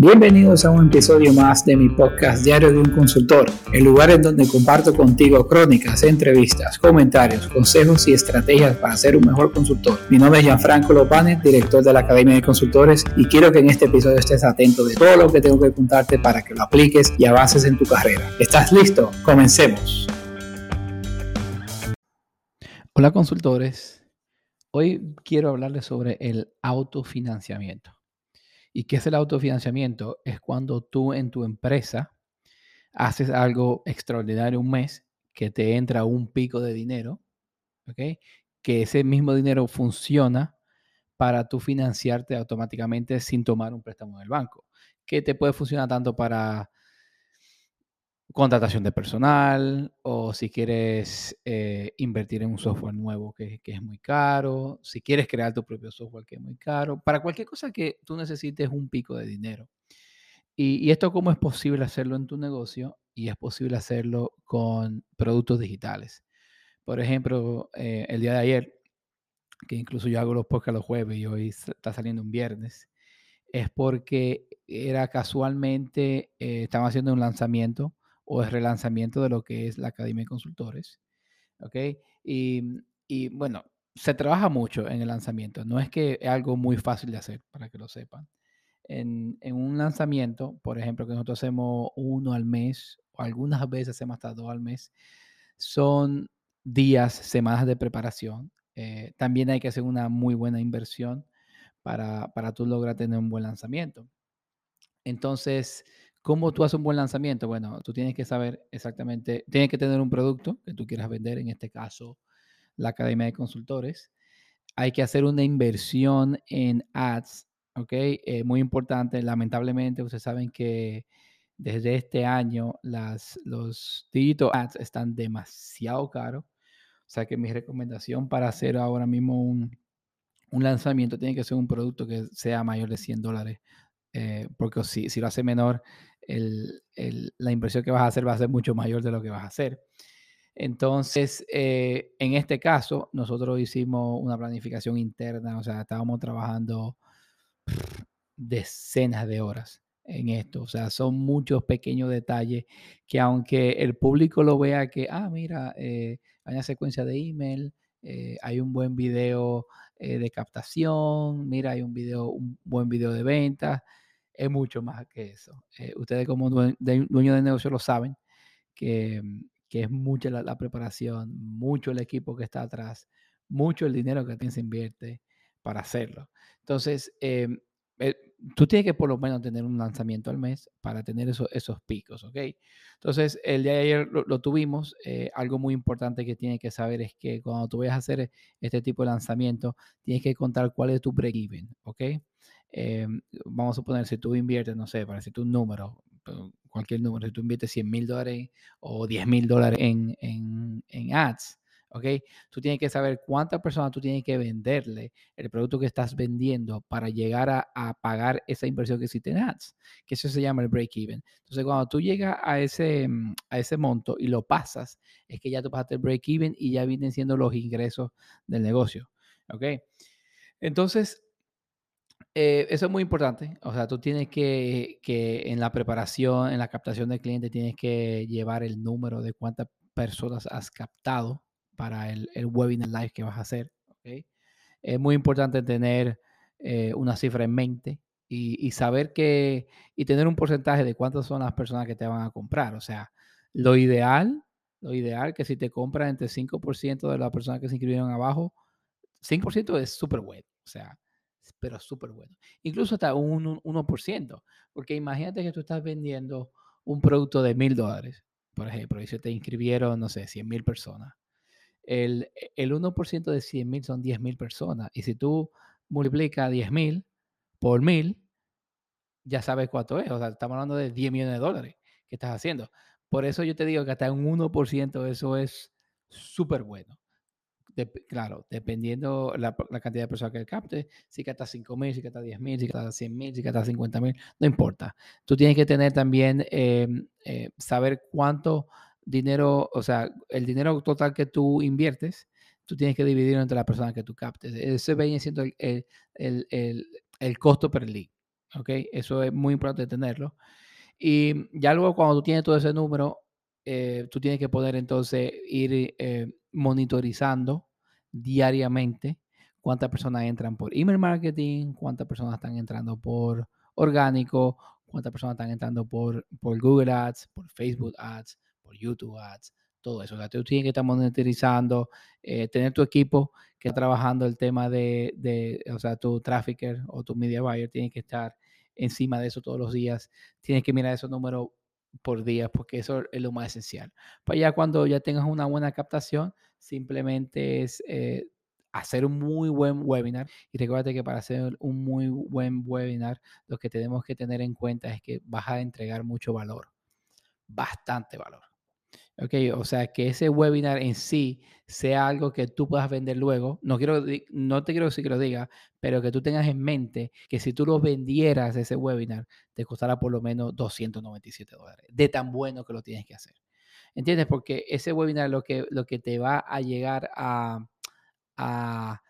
Bienvenidos a un episodio más de mi podcast Diario de un Consultor, el lugar en donde comparto contigo crónicas, entrevistas, comentarios, consejos y estrategias para ser un mejor consultor. Mi nombre es Gianfranco Lopane, director de la Academia de Consultores, y quiero que en este episodio estés atento de todo lo que tengo que contarte para que lo apliques y avances en tu carrera. ¿Estás listo? Comencemos. Hola consultores, hoy quiero hablarles sobre el autofinanciamiento. ¿Y qué es el autofinanciamiento? Es cuando tú en tu empresa haces algo extraordinario un mes, que te entra un pico de dinero, ¿ok? Que ese mismo dinero funciona para tú financiarte automáticamente sin tomar un préstamo del banco. Que te puede funcionar tanto para contratación de personal o si quieres eh, invertir en un software nuevo que, es muy caro, si quieres crear tu propio software que es muy caro, para cualquier cosa que tú necesites un pico de dinero. Y, esto cómo es posible hacerlo en tu negocio y es posible hacerlo con productos digitales. Por ejemplo, eh, el día de ayer, que incluso yo hago los podcasts los jueves y hoy está saliendo un viernes, es porque era casualmente, eh, haciendo un lanzamiento o el relanzamiento de lo que es la Academia de Consultores. ¿Ok? Y, bueno, se trabaja mucho en el lanzamiento. No es que es algo muy fácil de hacer, para que lo sepan. En, un lanzamiento, por ejemplo, que nosotros hacemos uno al mes, o algunas veces hacemos hasta dos al mes, son días, semanas de preparación. Eh, también hay que hacer una muy buena inversión para, para tú lograr tener un buen lanzamiento. Entonces, ¿Cómo tú haces un buen lanzamiento? Bueno, tú tienes que saber exactamente, tienes que tener un producto que tú quieras vender, en este caso, la Academia de Consultores. Hay que hacer una inversión en ads, ¿ok? Eh, muy importante. Lamentablemente, ustedes saben que desde este año los digital ads están demasiado caros. O sea que mi recomendación para hacer ahora mismo un, un lanzamiento tiene que ser un producto que sea mayor de 100 dólares. Eh, porque si, si lo hace menor, la inversión que vas a hacer va a ser mucho mayor de lo que vas a hacer. Entonces, eh, en este caso, nosotros hicimos una planificación interna, o sea, estábamos trabajando decenas de horas en esto. O sea, son muchos pequeños detalles que aunque el público lo vea que, ah, mira, eh, hay una secuencia de email, eh, hay un buen video de captación, mira, hay un video, un buen video de ventas, es mucho más que eso. Eh, ustedes como dueños de, negocio lo saben, que, mm, es mucha la, preparación, mucho el equipo que está atrás, mucho el dinero que se invierte para hacerlo. Entonces, em, eh, tú tienes que por lo menos tener un lanzamiento al mes para tener esos picos, ¿ok? Entonces, el día de ayer lo, tuvimos. Eh, algo muy importante que tienes que saber es que cuando tú vayas a hacer este tipo de lanzamiento, tienes que contar cuál es tu break-even, ¿ok? Em, vamos a suponer, si tú inviertes, no sé, para decirte un número, cualquier número, si tú inviertes 100 mil dólares o 10 mil dólares en, en, en, ads, ¿ok? Tú tienes que saber cuántas personas tú tienes que venderle el producto que estás vendiendo para llegar a, pagar esa inversión que hiciste en ads, que eso se llama el break-even. Entonces, cuando tú llegas a ese, mm, a ese monto y lo pasas, es que ya tú pasaste el break-even y ya vienen siendo los ingresos del negocio, ¿ok? Entonces, eh, eso es muy importante. O sea, tú tienes que, que en la preparación, en la captación del cliente, tienes que llevar el número de cuántas personas has captado para el, el webinar live que vas a hacer. ¿okay? Es muy importante tener eh, una cifra en mente y, y, saber que, y tener un porcentaje de cuántas son las personas que te van a comprar. O sea, lo ideal, lo ideal que si te compran entre 5% de las personas que se inscribieron abajo, 5% es súper bueno. O sea, pero súper bueno. Incluso hasta un 1%, porque imagínate que tú estás vendiendo un producto de mil dólares, por ejemplo, y se te inscribieron, no sé, 100 mil personas. El, el 1% de 100 mil son 10 mil personas. Y si tú multiplicas 10 mil por mil, ya sabes cuánto es. O sea, estamos hablando de 10 millones de dólares que estás haciendo. Por eso yo te digo que hasta un 1% eso es súper bueno claro, dependiendo la, la, cantidad de personas que capte, si capta 5 mil, si capta 10 mil, si capta 100 mil, si capta 50 mil, no importa. Tú tienes que tener también, em, eh, saber cuánto dinero, o sea, el dinero total que tú inviertes, tú tienes que dividirlo entre las personas que tú captes. Ese viene siendo el, el, el, el costo per lead. ¿Ok? Eso es muy importante tenerlo. Y ya luego cuando tú tienes todo ese número, eh, tú tienes que poder entonces ir eh, monitorizando diariamente cuántas personas entran por email marketing, cuántas personas están entrando por orgánico, cuántas personas están entrando por, por Google Ads, por Facebook Ads, por YouTube Ads, todo eso. O sea, tú tienes que estar monitorizando, eh, tener tu equipo que está trabajando el tema de, o sea, tu trafficker o tu media buyer tiene que estar encima de eso todos los días. Tienes que mirar esos números por día porque eso es lo más esencial. Para ya cuando ya tengas una buena captación, simplemente es eh, hacer un muy buen webinar. Y recuerda que para hacer un muy buen webinar, lo que tenemos que tener en cuenta es que vas a entregar mucho valor, bastante valor. Ok, o sea, que ese webinar en sí sea algo que tú puedas vender luego. No, quiero, no te quiero decir que lo diga, pero que tú tengas en mente que si tú lo vendieras ese webinar, te costará por lo menos 297 dólares. De tan bueno que lo tienes que hacer. ¿Entiendes? Porque ese webinar lo que, lo que te va a llegar a, a,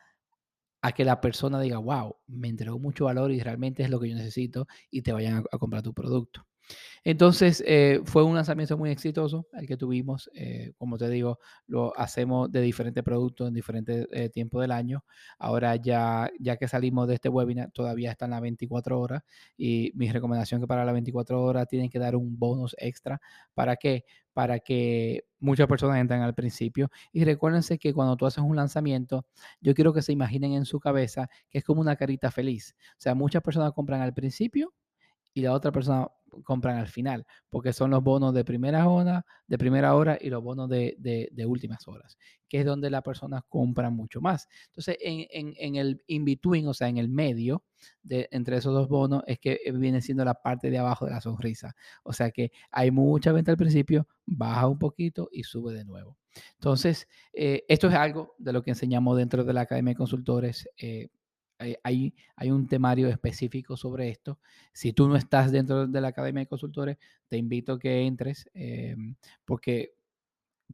que la persona diga, wow, me entregó mucho valor y realmente es lo que yo necesito y te vayan a comprar tu producto. Entonces, eh, fue un lanzamiento muy exitoso el que tuvimos. Eh, como te digo, lo hacemos de diferentes productos en diferentes eh, tiempos del año. Ahora ya, ya que salimos de este webinar, todavía están las 24 horas y mi recomendación que para las 24 horas tienen que dar un bonus extra. ¿Para qué? Para que muchas personas entren al principio. Y recuérdense que cuando tú haces un lanzamiento, yo quiero que se imaginen en su cabeza que es como una carita feliz. O sea, muchas personas compran al principio y la otra persona compran al final, porque son los bonos de primera hora, de y los bonos de, de, últimas horas, que es donde las personas compran mucho más. Entonces, en, en, en el in-between, o sea, en el medio de, entre esos dos bonos, es que eh, viene siendo la parte de abajo de la sonrisa. O sea que hay mucha venta al principio, baja un poquito y sube de nuevo. Entonces, eh, esto es algo de lo que enseñamos dentro de la Academia de Consultores. Eh, hay, hay, un temario específico sobre esto. Si tú no estás dentro de la Academia de Consultores, te invito a que entres em, porque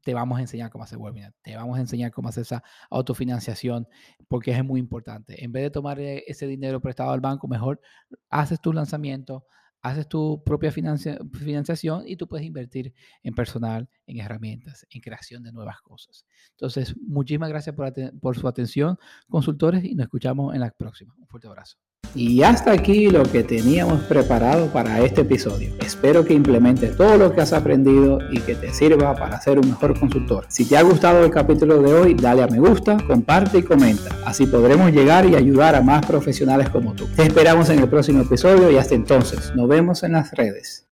te vamos a enseñar cómo hacer webinar, te vamos a enseñar cómo hacer esa autofinanciación, porque es muy importante. En vez de tomar e, ese dinero prestado al banco, mejor haces tu lanzamiento, haces tu propia financiación y tú puedes invertir en personal, en herramientas, en creación de nuevas cosas. Entonces, muchísimas gracias por, su atención, consultores, y nos escuchamos en la próxima. Un fuerte abrazo. Y hasta aquí lo que teníamos preparado para este episodio. Espero que implementes todo lo que has aprendido y que te sirva para ser un mejor consultor. Si te ha gustado el capítulo de hoy, dale a me gusta, comparte y comenta. Así podremos llegar y ayudar a más profesionales como tú. Te esperamos en el próximo episodio y hasta entonces, nos vemos en las redes.